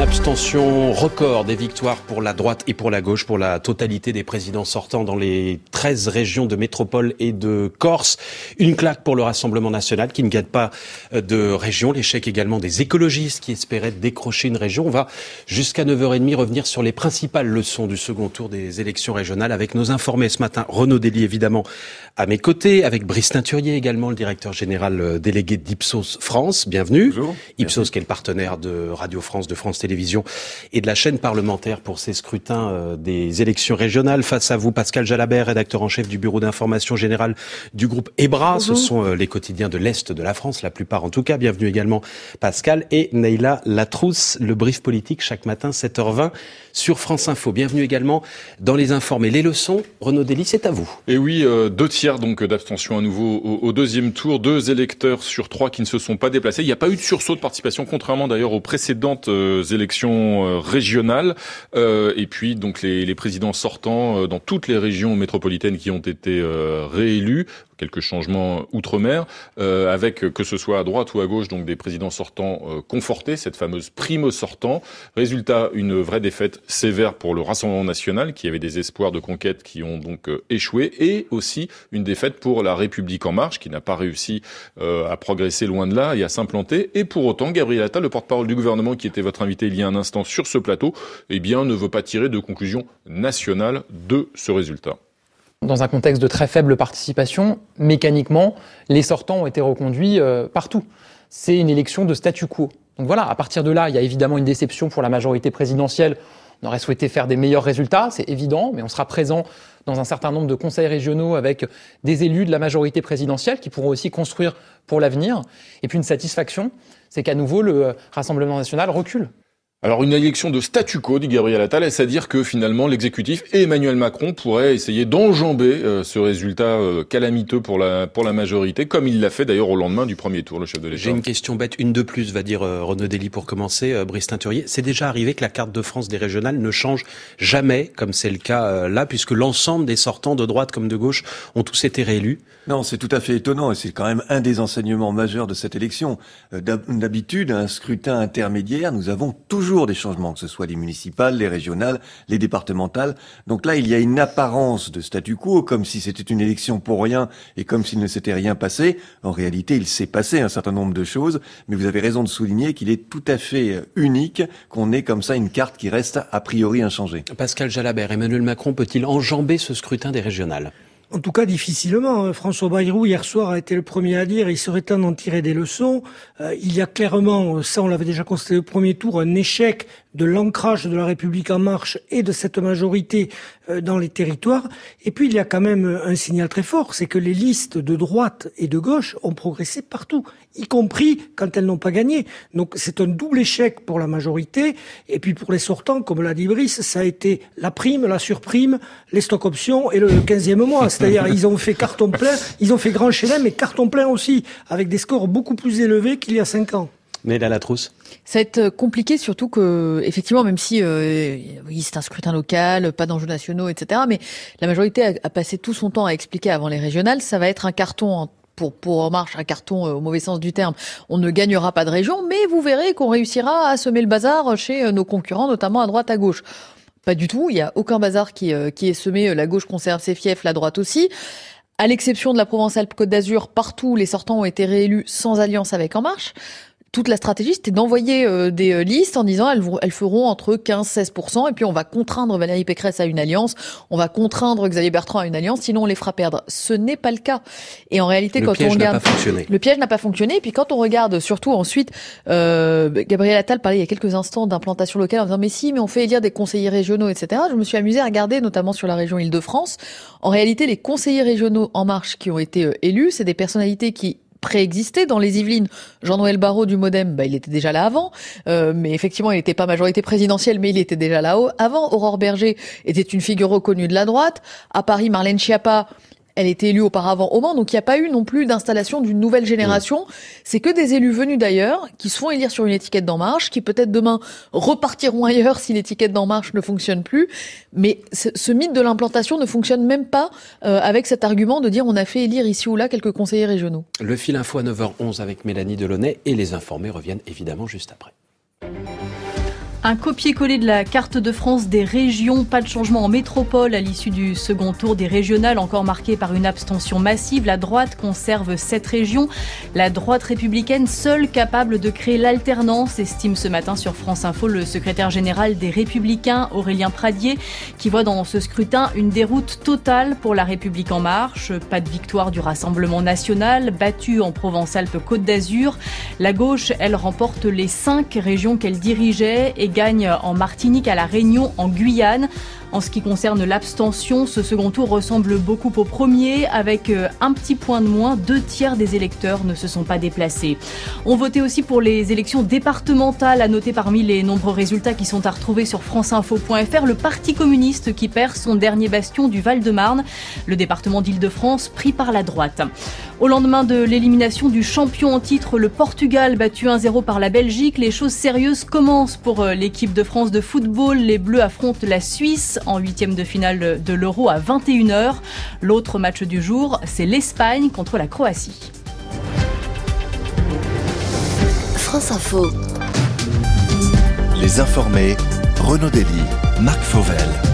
abstention record des victoires pour la droite et pour la gauche, pour la totalité des présidents sortants dans les 13 régions de métropole et de Corse. Une claque pour le Rassemblement national qui ne gagne pas euh, de région. L'échec également des écologistes qui espéraient décrocher une région. On va jusqu'à 9h30 revenir sur les principales leçons du second tour des élections régionales avec nos informés ce matin. Renaud Dely évidemment à mes côtés, avec Brice Teinturier également, le directeur général euh, délégué d'Ipsos France. Bienvenue. Bonjour. Ipsos qui est le partenaire de Radio France, de France Télévisions et de la chaîne parlementaire pour ces scrutins euh, des élections régionales. Face à vous, Pascal Jalabert, rédacteur en chef du bureau d'information générale du groupe EBRA. Ce sont euh, les quotidiens de l'Est de la France, la plupart en tout cas. Bienvenue également Pascal et Neila Latrousse, le brief politique chaque matin 7h20 sur France Info. Bienvenue également dans les informés. Les leçons, Renaud Dely, c'est à vous. Et oui, euh, deux tiers donc d'abstention à nouveau au, deuxième tour, deux électeurs sur trois qui ne se sont pas déplacés. Il n'y a pas eu de sursaut de participation, contrairement d'ailleurs aux précédentes euh, élections euh, régionales. et puis donc les, les présidents sortants dans toutes les régions métropolitaines qui ont été réélus quelques changements outre-mer, euh, avec que ce soit à droite ou à gauche, donc des présidents sortants euh, confortés, cette fameuse prime sortant. Résultat, une vraie défaite sévère pour le Rassemblement national, qui avait des espoirs de conquête qui ont donc euh, échoué, et aussi une défaite pour la République en marche, qui n'a pas réussi à progresser loin de là et à s'implanter. Et pour autant, Gabriel Attal, le porte-parole du gouvernement, qui était votre invité il y a un instant sur ce plateau, eh bien, ne veut pas tirer de conclusion nationale de ce résultat. Dans un contexte de très faible participation, mécaniquement, les sortants ont été reconduits euh, partout. C'est une élection de statu quo. Donc voilà, à partir de là, il y a évidemment une déception pour la majorité présidentielle. On aurait souhaité faire des meilleurs résultats, c'est évident, mais on sera présent dans un certain nombre de conseils régionaux avec des élus de la majorité présidentielle qui pourront aussi construire pour l'avenir. Et puis une satisfaction, c'est qu'à nouveau, le Rassemblement national recule. Alors une élection de statu quo, dit Gabriel Attal, c'est-à-dire que finalement l'exécutif et Emmanuel Macron pourraient essayer d'enjamber euh, ce résultat euh, calamiteux pour la, pour la majorité, comme il l'a fait d'ailleurs au lendemain du premier tour, le chef de l'État? J'ai une question bête, une de plus, va dire euh, Renaud Dely pour commencer, Brice Teinturier. C'est déjà arrivé que la carte de France des régionales ne change jamais, comme c'est le cas là, puisque l'ensemble des sortants de droite comme de gauche ont tous été réélus Non, c'est tout à fait étonnant et c'est quand même un des enseignements majeurs de cette élection. D'habitude, un scrutin intermédiaire, nous avons toujours des changements, que ce soit les municipales, les régionales, les départementales. Donc là, il y a une apparence de statu quo, comme si c'était une élection pour rien et comme s'il ne s'était rien passé. En réalité, il s'est passé un certain nombre de choses, mais vous avez raison de souligner qu'il est tout à fait unique qu'on ait comme ça une carte qui reste a priori inchangée. Pascal Jalabert, Emmanuel Macron peut-il enjamber ce scrutin des régionales? En tout cas, difficilement. Hein. François Bayrou, hier soir, a été le premier à dire il serait temps d'en tirer des leçons. Euh, il y a clairement, ça on l'avait déjà constaté au premier tour, un échec de l'ancrage de la République en marche et de cette majorité euh, dans les territoires. Et puis il y a quand même un signal très fort, c'est que les listes de droite et de gauche ont progressé partout, y compris quand elles n'ont pas gagné. Donc c'est un double échec pour la majorité. Et puis pour les sortants, comme l'a dit Brice, ça a été la prime, la surprime, les stock options et le 15e mois. C'est-à-dire ils ont fait carton plein, ils ont fait grand chelem mais carton plein aussi, avec des scores beaucoup plus élevés qu'il y a cinq ans. Mais là, Ça va être compliqué, surtout que, effectivement, même si euh, c'est un scrutin local, pas d'enjeux nationaux, etc., mais la majorité a, passé tout son temps à expliquer avant les régionales, ça va être un carton pour, En Marche, un carton euh, au mauvais sens du terme. On ne gagnera pas de région, mais vous verrez qu'on réussira à semer le bazar chez euh, nos concurrents, notamment à droite, à gauche. Pas du tout, il n'y a aucun bazar qui, qui est semé. La gauche conserve ses fiefs, la droite aussi. À l'exception de la Provence-Alpes-Côte d'Azur, partout les sortants ont été réélus sans alliance avec En Marche toute la stratégie, c'était d'envoyer euh, des euh, listes en disant elles, elles feront entre 15-16%, et puis on va contraindre Valérie Pécresse à une alliance, on va contraindre Xavier Bertrand à une alliance, sinon on les fera perdre. Ce n'est pas le cas. Et en réalité, le quand piège on regarde, pas fonctionné. le piège n'a pas fonctionné. Et puis quand on regarde, surtout ensuite, euh, Gabriel Attal parlait il y a quelques instants d'implantation locale en disant mais si, mais on fait élire des conseillers régionaux, etc. Je me suis amusé à regarder, notamment sur la région Île-de-France. En réalité, les conseillers régionaux en marche qui ont été euh, élus, c'est des personnalités qui préexistait dans les Yvelines. Jean-Noël Barrot du Modem, bah, il était déjà là avant, euh, mais effectivement, il n'était pas majorité présidentielle, mais il était déjà là avant. Aurore Berger était une figure reconnue de la droite. À Paris, Marlène Schiappa elle était élue auparavant au Mans, donc il n'y a pas eu non plus d'installation d'une nouvelle génération. C'est que des élus venus d'ailleurs, qui se font élire sur une étiquette d'En Marche, qui peut-être demain repartiront ailleurs si l'étiquette d'En Marche ne fonctionne plus. Mais ce, mythe de l'implantation ne fonctionne même pas euh, avec cet argument de dire on a fait élire ici ou là quelques conseillers régionaux. Le fil info à 9h11 avec Mélanie Delaunay et les informés reviennent évidemment juste après. Un copier-coller de la carte de France des régions, pas de changement en métropole à l'issue du second tour des régionales, encore marqué par une abstention massive. La droite conserve cette région. La droite républicaine, seule capable de créer l'alternance, estime ce matin sur France Info le secrétaire général des Républicains, Aurélien Pradier, qui voit dans ce scrutin une déroute totale pour la République en marche. Pas de victoire du Rassemblement national, battu en Provence-Alpes-Côte d'Azur. La gauche, elle remporte les cinq régions qu'elle dirigeait et gagne en Martinique, à La Réunion, en Guyane. En ce qui concerne l'abstention, ce second tour ressemble beaucoup au premier, avec euh, un petit point de moins. Deux tiers des électeurs ne se sont pas déplacés. On votait aussi pour les élections départementales, à noter parmi les nombreux résultats qui sont à retrouver sur franceinfo.fr, le Parti communiste qui perd son dernier bastion du Val-de-Marne, le département d'Île-de-France pris par la droite. Au lendemain de l'élimination du champion en titre, le Portugal battu 1-0 par la Belgique, les choses sérieuses commencent pour euh, l'équipe de France de football. Les Bleus affrontent la Suisse en huitième de finale de l'Euro à 21h. L'autre match du jour, c'est l'Espagne contre la Croatie. France Info. Les informés, Renaud Dely, Marc Fauvel.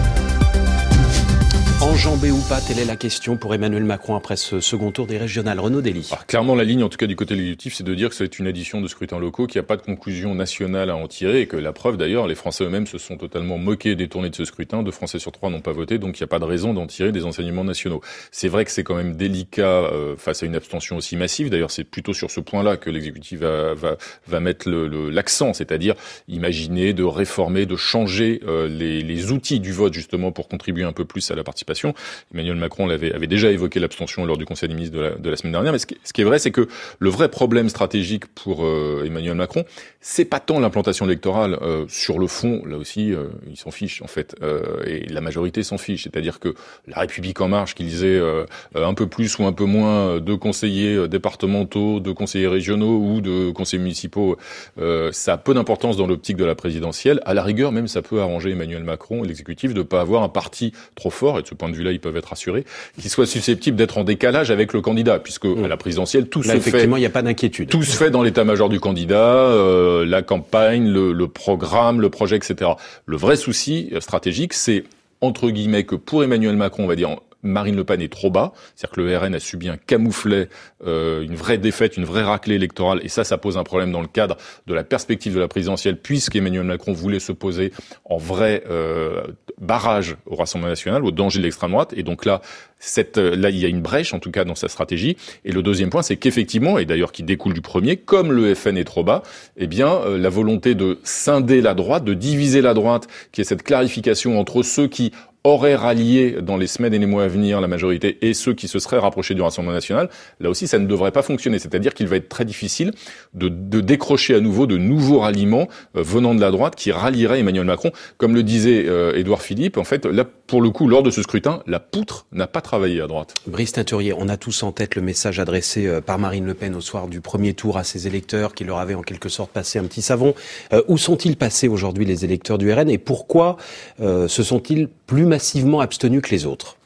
Enjambé ou pas, telle est la question pour Emmanuel Macron après ce second tour des régionales. Renaud Dely. Clairement, la ligne, en tout cas du côté législatif, c'est de dire que c'est une addition de scrutins locaux, qu'il n'y a pas de conclusion nationale à en tirer, et que la preuve d'ailleurs, les Français eux-mêmes se sont totalement moqués et détournés de ce scrutin. Deux Français sur trois n'ont pas voté, donc il n'y a pas de raison d'en tirer des enseignements nationaux. C'est vrai que c'est quand même délicat euh, face à une abstention aussi massive. D'ailleurs, c'est plutôt sur ce point-là que l'exécutif va, va, va mettre l'accent, le, c'est-à-dire imaginer de réformer, de changer euh, les, les outils du vote justement pour contribuer un peu plus à la participation. Emmanuel Macron avait, avait déjà évoqué l'abstention lors du Conseil des ministres de la, de la semaine dernière. Mais ce qui, ce qui est vrai, c'est que le vrai problème stratégique pour euh, Emmanuel Macron, c'est pas tant l'implantation électorale. Euh, sur le fond, là aussi, euh, il s'en fiche en fait, euh, et la majorité s'en fiche. C'est-à-dire que la République en marche, qu'ils aient euh, un peu plus ou un peu moins de conseillers départementaux, de conseillers régionaux ou de conseillers municipaux, ça a peu d'importance dans l'optique de la présidentielle. À la rigueur, même, ça peut arranger Emmanuel Macron et l'exécutif de pas avoir un parti trop fort. Et de ce point de vue-là, ils peuvent être assurés, qui soient susceptibles d'être en décalage avec le candidat, puisque mmh. à la présidentielle, tout Là, se effectivement, fait. il n'y a pas d'inquiétude. Tout se fait dans l'état-major du candidat, euh, la campagne, le, le, programme, le projet, etc. Le vrai souci stratégique, c'est entre guillemets que pour Emmanuel Macron, on va dire Marine Le Pen est trop bas, c'est-à-dire que le RN a subi un camouflet, euh, une vraie défaite, une vraie raclée électorale, et ça, ça pose un problème dans le cadre de la perspective de la présidentielle, puisqu'Emmanuel Macron voulait se poser en vrai euh, barrage au Rassemblement national, au danger de l'extrême droite, et donc là, cette, là, il y a une brèche, en tout cas, dans sa stratégie. Et le deuxième point, c'est qu'effectivement, et d'ailleurs qui découle du premier, comme le FN est trop bas, eh bien, euh, la volonté de scinder la droite, de diviser la droite, qui est cette clarification entre ceux qui auraient rallié dans les semaines et les mois à venir la majorité et ceux qui se seraient rapprochés du Rassemblement national, là aussi ça ne devrait pas fonctionner. C'est-à-dire qu'il va être très difficile de, de, décrocher à nouveau de nouveaux ralliements euh, venant de la droite qui rallieraient Emmanuel Macron. Comme le disait euh, Édouard Philippe, en fait, là, pour le coup, lors de ce scrutin, la poutre n'a pas travaillé à droite. Brice Teinturier, on a tous en tête le message adressé euh, par Marine Le Pen au soir du premier tour à ses électeurs qui leur avaient en quelque sorte passé un petit savon. Euh, où sont-ils passés aujourd'hui les électeurs du RN et pourquoi se sont-ils plus massivement abstenus que les autres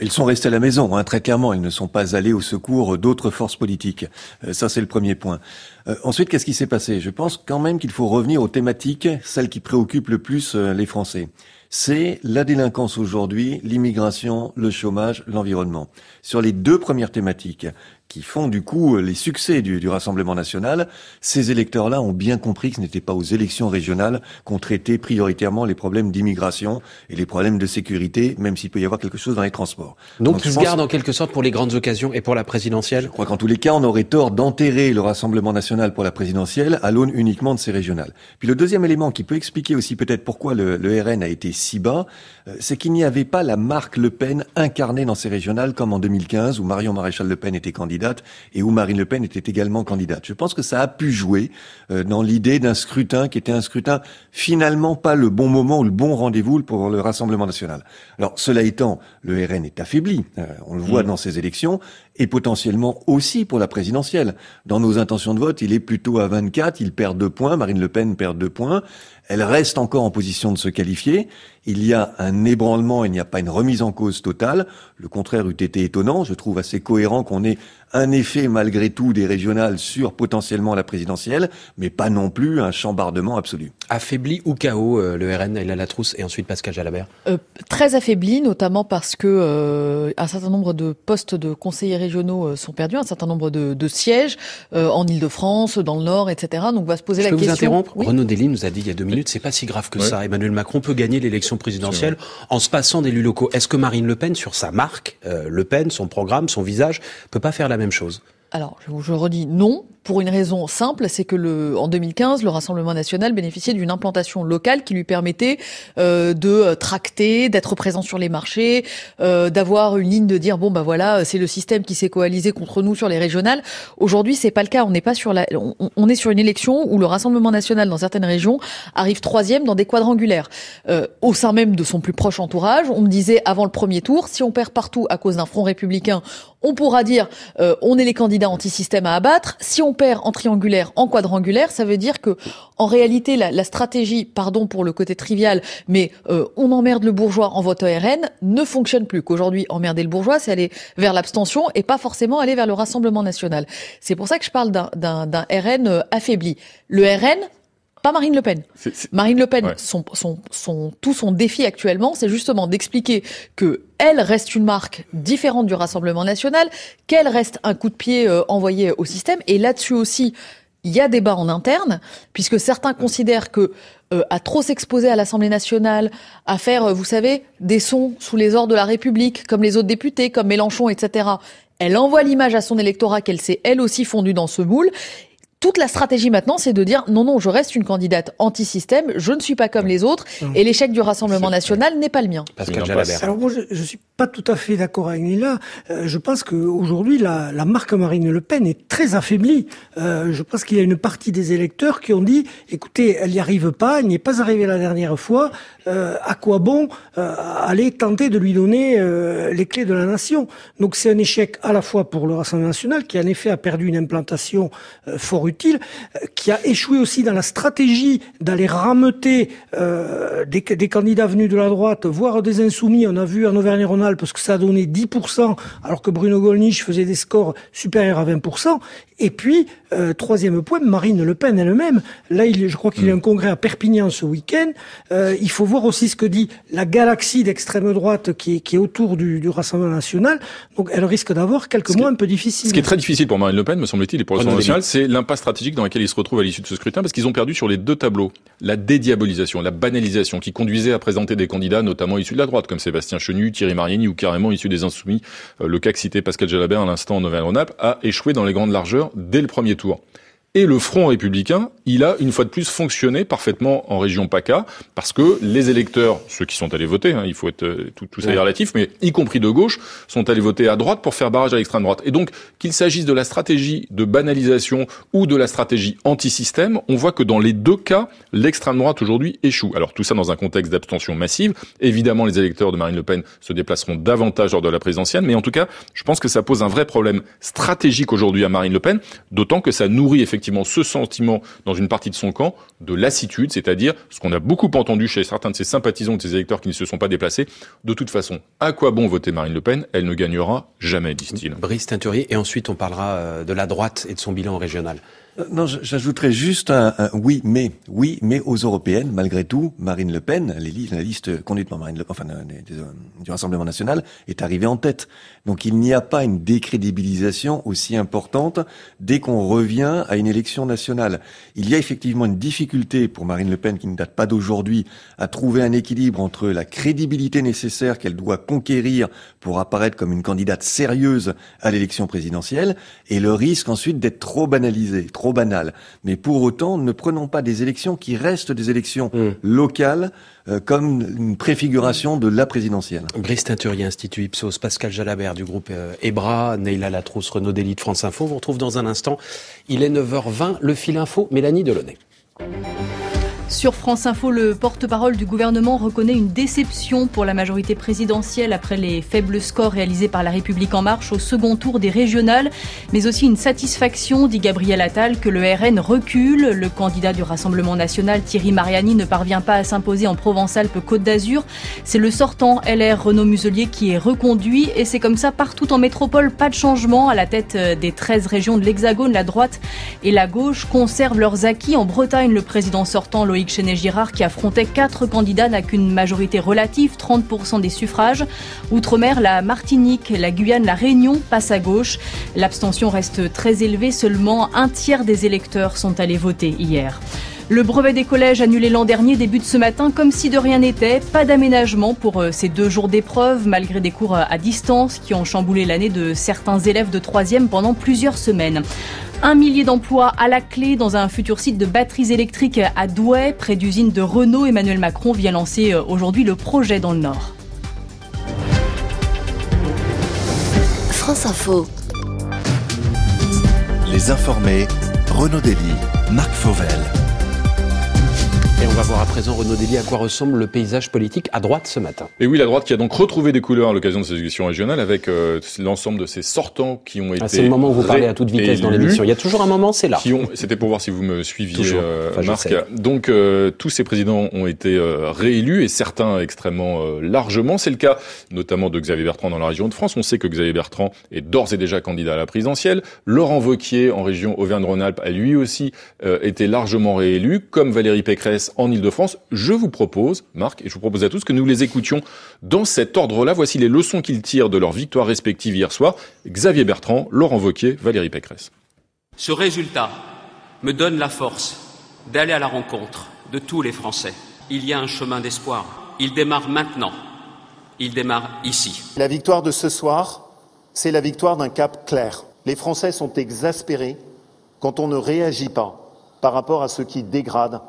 ils sont restés à la maison, hein, très clairement. Ils ne sont pas allés au secours d'autres forces politiques. Euh, ça, c'est le premier point. Euh, ensuite, qu'est-ce qui s'est passé? Je pense quand même qu'il faut revenir aux thématiques, celles qui préoccupent le plus euh, les Français. C'est la délinquance aujourd'hui, l'immigration, le chômage, l'environnement. Sur les deux premières thématiques, qui font du coup les succès du, du Rassemblement national, ces électeurs-là ont bien compris que ce n'était pas aux élections régionales qu'on traitait prioritairement les problèmes d'immigration et les problèmes de sécurité, même s'il peut y avoir quelque chose dans les transports. Donc, Donc tu se gardes en quelque sorte pour les grandes occasions et pour la présidentielle? Je crois qu'en tous les cas, on aurait tort d'enterrer le Rassemblement national pour la présidentielle à l'aune uniquement de ces régionales. Puis le deuxième élément qui peut expliquer aussi peut-être pourquoi le, le, RN a été si bas, euh, c'est qu'il n'y avait pas la marque Le Pen incarnée dans ces régionales comme en 2015 où Marion Maréchal Le Pen était candidat et où Marine Le Pen était également candidate. Je pense que ça a pu jouer euh, dans l'idée d'un scrutin qui était un scrutin finalement pas le bon moment ou le bon rendez-vous pour le Rassemblement national. Alors cela étant, le RN est affaibli, euh, on le voit mmh. dans ces élections, et potentiellement aussi pour la présidentielle. Dans nos intentions de vote, il est plutôt à 24, il perd deux points, Marine Le Pen perd deux points. Elle reste encore en position de se qualifier. Il y a un ébranlement, il n'y a pas une remise en cause totale. Le contraire eût été étonnant. Je trouve assez cohérent qu'on ait un effet malgré tout des régionales sur potentiellement la présidentielle, mais pas non plus un chambardement absolu. Affaibli ou chaos euh, le RN, la Latrousse et ensuite Pascal Jalabert? Euh, Très affaibli, notamment parce que euh, un certain nombre de postes de conseillers régionaux euh, sont perdus, un certain nombre de, de sièges euh, en Ile-de-France, dans le Nord, etc. Donc va se poser Je la peux question. vous interrompre? Oui. Renaud Delis nous a dit il y a deux minutes, c'est pas si grave que Ouais. ça. Emmanuel Macron peut gagner l'élection présidentielle en se passant d'élus locaux. Est-ce que Marine Le Pen, sur sa marque, euh, Le Pen, son programme, son visage, peut pas faire la même chose? Alors, je, je redis non, pour une raison simple, c'est que le, en 2015, le Rassemblement national bénéficiait d'une implantation locale qui lui permettait euh, de euh, tracter, d'être présent sur les marchés, euh, d'avoir une ligne de dire bon bah voilà, c'est le système qui s'est coalisé contre nous sur les régionales. Aujourd'hui, c'est pas le cas. On n'est pas sur la, on, est sur une élection où le Rassemblement national dans certaines régions arrive troisième dans des quadrangulaires. Euh, au sein même de son plus proche entourage, on me disait avant le premier tour, si on perd partout à cause d'un front républicain, on pourra dire euh, on est les candidats anti-système à abattre. Si en triangulaire, en quadrangulaire, ça veut dire que en réalité la, stratégie, pardon pour le côté trivial, mais euh, on emmerde le bourgeois en vote RN ne fonctionne plus. Qu'aujourd'hui emmerder le bourgeois, c'est aller vers l'abstention et pas forcément aller vers le Rassemblement national. C'est pour ça que je parle d'un RN euh, affaibli. Le RN, pas Marine Le Pen. Marine Le Pen, Ouais. son, son, son, tout son défi actuellement, c'est justement d'expliquer que elle reste une marque différente du Rassemblement national, qu'elle reste un coup de pied euh, envoyé au système. Et là-dessus aussi, il y a débat en interne, puisque certains considèrent que euh, à trop s'exposer à l'Assemblée nationale, à faire, euh, vous savez, des sons sous les ordres de la République, comme les autres députés, comme Mélenchon, etc. Elle envoie l'image à son électorat qu'elle s'est elle aussi fondue dans ce moule. Toute la stratégie maintenant, c'est de dire non, non, je reste une candidate anti-système, je ne suis pas comme les autres, et l'échec du Rassemblement national n'est pas le mien. Pascal Jalabert. Alors moi, je, je suis pas tout à fait d'accord avec Nila. Euh, je pense qu'aujourd'hui, la, la marque Marine Le Pen est très affaiblie. Euh, je pense qu'il y a une partie des électeurs qui ont dit, écoutez, elle n'y arrive pas, elle n'y est pas arrivée la dernière fois. Euh, à quoi bon aller tenter de lui donner les clés de la nation? Donc c'est un échec à la fois pour le Rassemblement national, qui en effet a perdu une implantation euh, utile, euh, qui a échoué aussi dans la stratégie d'aller rameuter euh, des, des candidats venus de la droite, voire des insoumis. On a vu en Auvergne-Rhône-Alpes parce que ça a donné 10%, alors que Bruno Gollnisch faisait des scores supérieurs à 20%. Et puis, euh, troisième point, Marine Le Pen elle-même. Là, il, je crois qu'il y a un congrès à Perpignan ce week-end. Euh, il faut voir aussi ce que dit la galaxie d'extrême droite qui est, qui est autour du, du Rassemblement national. Donc, elle risque d'avoir quelques Ce qui mois un peu difficiles. Ce qui est très difficile pour Marine Le Pen, me semble-t-il, et pour le Rassemblement national, c'est l'impasse stratégique dans laquelle ils se retrouvent à l'issue de ce scrutin, parce qu'ils ont perdu sur les deux tableaux. La dédiabolisation, la banalisation, qui conduisait à présenter des candidats, notamment issus de la droite, comme Sébastien Chenu, Thierry Mariani, ou carrément issus des Insoumis. Euh, le cas que citait Pascal Jalabert à l'instant en Auvergne-Rhône-Alpes a échoué dans les grandes largeurs dès le premier tour. Et le Front républicain, il a une fois de plus fonctionné parfaitement en région PACA, parce que les électeurs, ceux qui sont allés voter, hein, il faut être euh, tout, tout ça est relatif, mais y compris de gauche, sont allés voter à droite pour faire barrage à l'extrême droite. Et donc, qu'il s'agisse de la stratégie de banalisation ou de la stratégie anti-système, on voit que dans les deux cas, l'extrême droite aujourd'hui échoue. Alors tout ça dans un contexte d'abstention massive. Évidemment, les électeurs de Marine Le Pen se déplaceront davantage lors de la présidentielle, mais en tout cas, je pense que ça pose un vrai problème stratégique aujourd'hui à Marine Le Pen, d'autant que ça nourrit effectivement ce sentiment dans une partie de son camp de lassitude, c'est-à-dire ce qu'on a beaucoup entendu chez certains de ses sympathisants de ses électeurs qui ne se sont pas déplacés. De toute façon, à quoi bon voter Marine Le Pen? Elle ne gagnera jamais, disent-ils. Brice Teinturier, et ensuite on parlera euh, de la droite et de son bilan régional. Euh, Non, j'ajouterais juste un, oui, mais oui, mais aux européennes, malgré tout, Marine Le Pen, la liste conduite par Marine Le Pen, enfin euh, euh, du Rassemblement national, est arrivée en tête. Donc il n'y a pas une décrédibilisation aussi importante dès qu'on revient à une élection nationale. Il y a effectivement une difficulté pour Marine Le Pen qui ne date pas d'aujourd'hui à trouver un équilibre entre la crédibilité nécessaire qu'elle doit conquérir pour apparaître comme une candidate sérieuse à l'élection présidentielle et le risque ensuite d'être trop banalisé, trop banal. Mais pour autant, ne prenons pas des élections qui restent des élections Mm. locales euh, comme une préfiguration de la présidentielle. Brice Teinturier, Institut Ipsos, Pascal Jalabert du groupe euh, EBRA, Neila Latrousse, Renaud Delis de France Info. On vous retrouve dans un instant. Il est 9h20, le fil info, Mélanie Delaunay. Sur France Info, le porte-parole du gouvernement reconnaît une déception pour la majorité présidentielle après les faibles scores réalisés par La République En Marche au second tour des régionales, mais aussi une satisfaction, dit Gabriel Attal, que le RN recule. Le candidat du Rassemblement national, Thierry Mariani, ne parvient pas à s'imposer en Provence-Alpes-Côte d'Azur. C'est le sortant LR Renaud Muselier qui est reconduit et c'est comme ça partout en métropole. Pas de changement à la tête des 13 régions de l'Hexagone. La droite et la gauche conservent leurs acquis. En Bretagne, le président sortant, Loïc Chenet-Girard, qui affrontait quatre candidats, n'a qu'une majorité relative, 30% des suffrages. Outre-mer, la Martinique, la Guyane, la Réunion passent à gauche. L'abstention reste très élevée, seulement un tiers des électeurs sont allés voter hier. Le brevet des collèges annulé l'an dernier débute ce matin comme si de rien n'était. Pas d'aménagement pour euh, ces deux jours d'épreuve, malgré des cours à distance qui ont chamboulé l'année de certains élèves de troisième pendant plusieurs semaines. Un millier d'emplois à la clé dans un futur site de batteries électriques à Douai, près d'usine de Renault. Emmanuel Macron vient lancer euh, aujourd'hui le projet dans le Nord. France Info. Les informés, Renaud Dely, Marc Fauvel. Et on va voir à présent, Renaud Dely, à quoi ressemble le paysage politique à droite ce matin. Et oui, la droite qui a donc retrouvé des couleurs à l'occasion de ces élections régionales avec euh, l'ensemble de ces sortants qui ont été. Ah, c'est le moment où vous parlez à toute vitesse dans l'émission. Il y a toujours un moment, c'est là. C'était pour voir si vous me suiviez, euh, Marc. Donc euh, tous ces présidents ont été euh, réélus et certains extrêmement euh, largement. C'est le cas notamment de Xavier Bertrand dans la région de France. On sait que Xavier Bertrand est d'ores et déjà candidat à la présidentielle. Laurent Wauquiez en région Auvergne-Rhône-Alpes a lui aussi été largement réélu, comme Valérie Pécresse en Ile-de-France. Je vous propose, Marc, et je vous propose à tous que nous les écoutions dans cet ordre-là. Voici les leçons qu'ils tirent de leurs victoires respectives hier soir. Xavier Bertrand, Laurent Wauquiez, Valérie Pécresse. Ce résultat me donne la force d'aller à la rencontre de tous les Français. Il y a un chemin d'espoir. Il démarre maintenant. Il démarre ici. La victoire de ce soir, c'est la victoire d'un cap clair. Les Français sont exaspérés quand on ne réagit pas par rapport à ce qui dégrade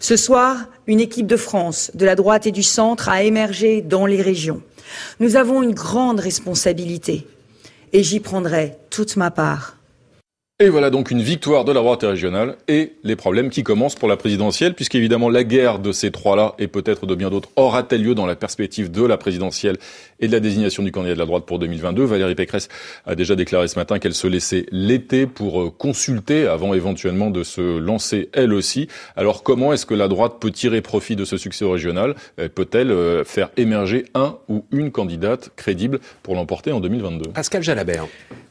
Ce soir, une équipe de France, de la droite et du centre, a émergé dans les régions. Nous avons une grande responsabilité et j'y prendrai toute ma part. Et voilà donc une victoire de la droite régionale et les problèmes qui commencent pour la présidentielle, puisqu'évidemment la guerre de ces trois-là et peut-être de bien d'autres aura-t-elle lieu dans la perspective de la présidentielle et de la désignation du candidat de la droite pour 2022. Valérie Pécresse a déjà déclaré ce matin qu'elle se laissait l'été pour euh, consulter avant éventuellement de se lancer elle aussi. Alors comment est-ce que la droite peut tirer profit de ce succès régional? Peut-elle euh, faire émerger un ou une candidate crédible pour l'emporter en 2022 Pascal Jalabert.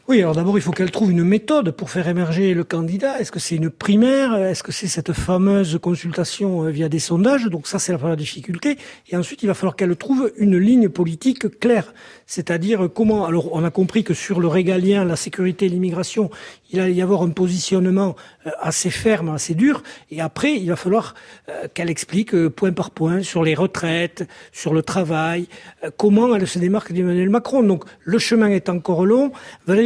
Oui, alors d'abord, il faut qu'elle trouve une méthode pour faire émerger le candidat. Est-ce que c'est une primaire? Est-ce que c'est cette fameuse consultation euh, via des sondages? Donc ça, c'est la première difficulté. Et ensuite, il va falloir qu'elle trouve une ligne politique claire. C'est-à-dire comment... Alors, on a compris que sur le régalien, la sécurité et l'immigration, il allait y avoir un positionnement euh, assez ferme, assez dur. Et après, il va falloir euh, qu'elle explique point par point sur les retraites, sur le travail, comment elle se démarque d'Emmanuel Macron. Donc, le chemin est encore long.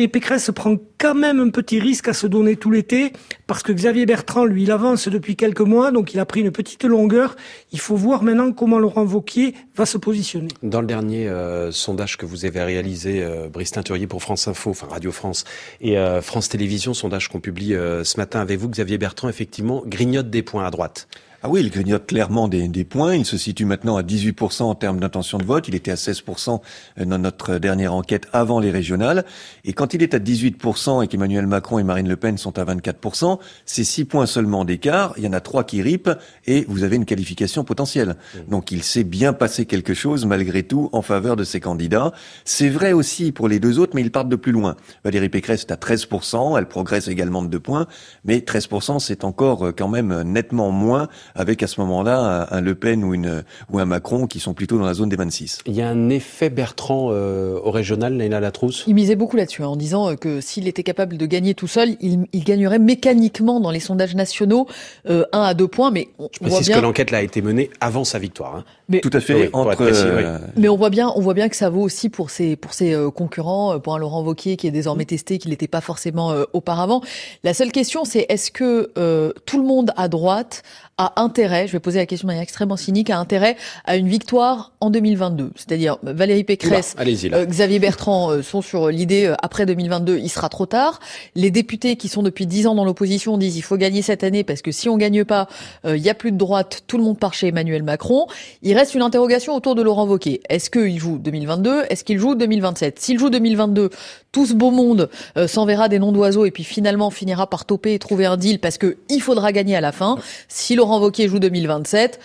Pécresse prend quand même un petit risque à se donner tout l'été, parce que Xavier Bertrand, lui, il avance depuis quelques mois, donc il a pris une petite longueur. Il faut voir maintenant comment Laurent Vauquier va se positionner. Dans le dernier euh, sondage que vous avez réalisé, euh, Brice Teinturier pour France Info, enfin Radio France, et euh, France Télévisions, sondage qu'on publie ce matin, avez-vous, Xavier Bertrand, effectivement, grignote des points à droite ah oui, il grignote clairement des, des, points. Il se situe maintenant à 18% en termes d'intention de vote. Il était à 16% dans notre dernière enquête avant les régionales. Et quand il est à 18% et qu'Emmanuel Macron et Marine Le Pen sont à 24%, c'est 6 points seulement d'écart. Il y en a 3 qui ripent et vous avez une qualification potentielle. Mmh. Donc il s'est bien passé quelque chose malgré tout en faveur de ces candidats. C'est vrai aussi pour les deux autres, mais ils partent de plus loin. Valérie Pécresse est à 13%. Elle progresse également de 2 points. Mais 13%, c'est encore quand même nettement moins avec à ce moment-là un Le Pen ou, une, ou un Macron qui sont plutôt dans la zone des 26. Il y a un effet Bertrand euh, au régional, Léna Latrousse Il misait beaucoup là-dessus, hein, en disant que s'il était capable de gagner tout seul, il, il gagnerait mécaniquement dans les sondages nationaux, euh, un à deux points. Mais on, Je précise bien... que l'enquête là a été menée avant sa victoire. Hein. Mais, tout à fait. Oui, entre, précis, oui. Mais on voit bien, on voit bien que ça vaut aussi pour ses pour ses euh, concurrents, pour un Laurent Wauquiez qui est désormais testé, qui n'était pas forcément euh, auparavant. La seule question, c'est est-ce que euh, tout le monde à droite a intérêt, je vais poser la question de manière extrêmement cynique, a intérêt à une victoire en 2022 C'est-à-dire Valérie Pécresse, Oula, Xavier Bertrand sont sur l'idée après 2022, il sera trop tard. Les députés qui sont depuis 10 ans dans l'opposition disent il faut gagner cette année parce que si on gagne pas, il y a plus de droite, tout le monde part chez Emmanuel Macron. Il reste une interrogation autour de Laurent Wauquiez. Est-ce qu'il joue 2022 Est-ce qu'il joue 2027 S'il joue 2022, tout ce beau monde euh, s'enverra des noms d'oiseaux et puis finalement finira par toper et trouver un deal parce que il faudra gagner à la fin. Si Laurent Wauquiez joue 2027,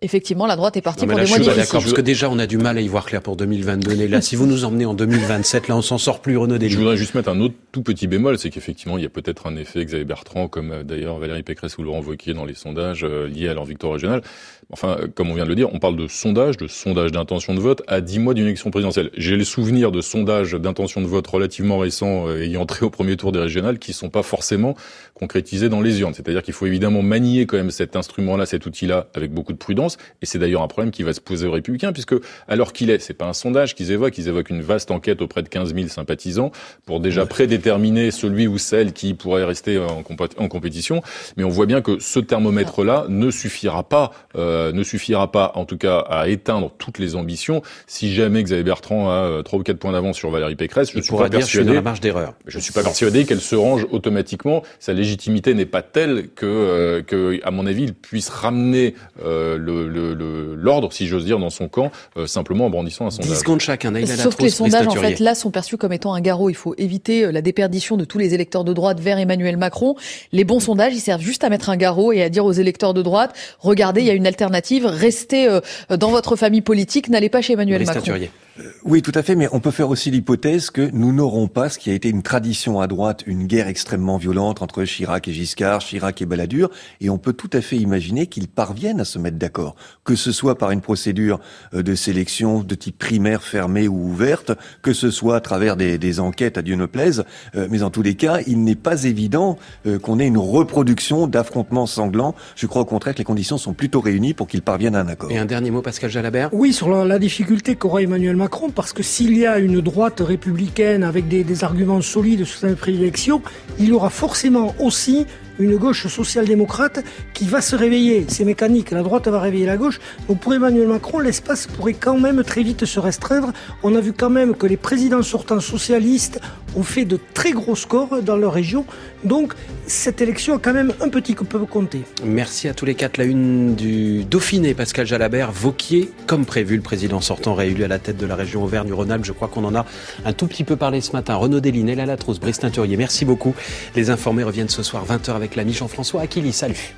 Effectivement, la droite est partie non, pour là, des je mois difficiles. d'accord parce que déjà on a du mal à y voir clair pour 2022. Et là, si vous nous emmenez en 2027, là on s'en sort plus Renaud. Je voudrais juste mettre un autre tout petit bémol, c'est qu'effectivement il y a peut-être un effet Xavier Bertrand, comme euh, d'ailleurs Valérie Pécresse ou Laurent Wauquiez dans les sondages euh, liés à leur victoire régionale. Enfin, comme on vient de le dire, on parle de sondage, de sondage d'intention de vote à 10 mois d'une élection présidentielle. J'ai le souvenir de sondages d'intention de vote relativement récents euh, ayant entré au premier tour des régionales qui sont pas forcément concrétisés dans les urnes. C'est-à-dire qu'il faut évidemment manier quand même cet instrument-là, cet outil-là avec beaucoup de prudence. Et c'est d'ailleurs un problème qui va se poser aux républicains puisque alors qu'il est, c'est pas un sondage qu'ils évoquent, ils évoquent une vaste enquête auprès de 15 000 sympathisants pour déjà prédéterminer celui ou celle qui pourrait rester en compétition. Mais on voit bien que ce thermomètre-là ne suffira pas, euh, ne suffira pas, en tout cas, à éteindre toutes les ambitions. Si jamais Xavier Bertrand a trois ou quatre points d'avance sur Valérie Pécresse, je Il suis pas dire je suis dans persuadé. la marge d'erreur. Je suis pas persuadé qu'elle se range automatiquement. Sa légitimité n'est pas telle que, euh, que, à mon avis, il puisse ramener euh, le- le- le- l'ordre, si j'ose dire, dans son camp, euh, simplement en brandissant un sondage. 10 secondes chacun. Sauf que les sondages, en fait, là, sont perçus comme étant un garrot. Il faut éviter euh, la déperdition de tous les électeurs de droite vers Emmanuel Macron. Les bons sondages, ils servent juste à mettre un garrot et à dire aux électeurs de droite, regardez, il y a une alternative, restez euh, dans votre famille politique, n'allez pas chez Emmanuel Brice Macron. Teinturier. Oui, tout à fait, mais on peut faire aussi l'hypothèse que nous n'aurons pas ce qui a été une tradition à droite, une guerre extrêmement violente entre Chirac et Giscard, Chirac et Balladur, et on peut tout à fait imaginer qu'ils parviennent à se mettre d'accord, que ce soit par une procédure euh, de sélection de type primaire fermée ou ouverte, que ce soit à travers des, des enquêtes à Dieu ne plaise, euh, mais en tous les cas, il n'est pas évident euh, qu'on ait une reproduction d'affrontements sanglants. Je crois au contraire que les conditions sont plutôt réunies pour qu'ils parviennent à un accord. Et un dernier mot, Pascal Jalabert? Oui, sur la, la difficulté qu'aura Emmanuel Macron, parce que s'il y a une droite républicaine avec des, des arguments solides sur cette préélection, il y aura forcément aussi une gauche social-démocrate qui va se réveiller. C'est mécanique, la droite va réveiller la gauche. Donc pour Emmanuel Macron, l'espace pourrait quand même très vite se restreindre. On a vu quand même que les présidents sortants socialistes ont fait de très gros scores dans leur région. Donc cette élection a quand même un petit peu compté. Merci à tous les quatre. La une du Dauphiné, Pascal Jalabert, Vauquier, comme prévu, le président sortant réélu à la tête de la région Auvergne-Rhône-Alpes. Je crois qu'on en a un tout petit peu parlé ce matin. Renaud Deline, Léla Latrousse, Brice Teinturier, merci beaucoup. Les informés reviennent ce soir 20h avec l'ami Jean-François Aquili. Salut.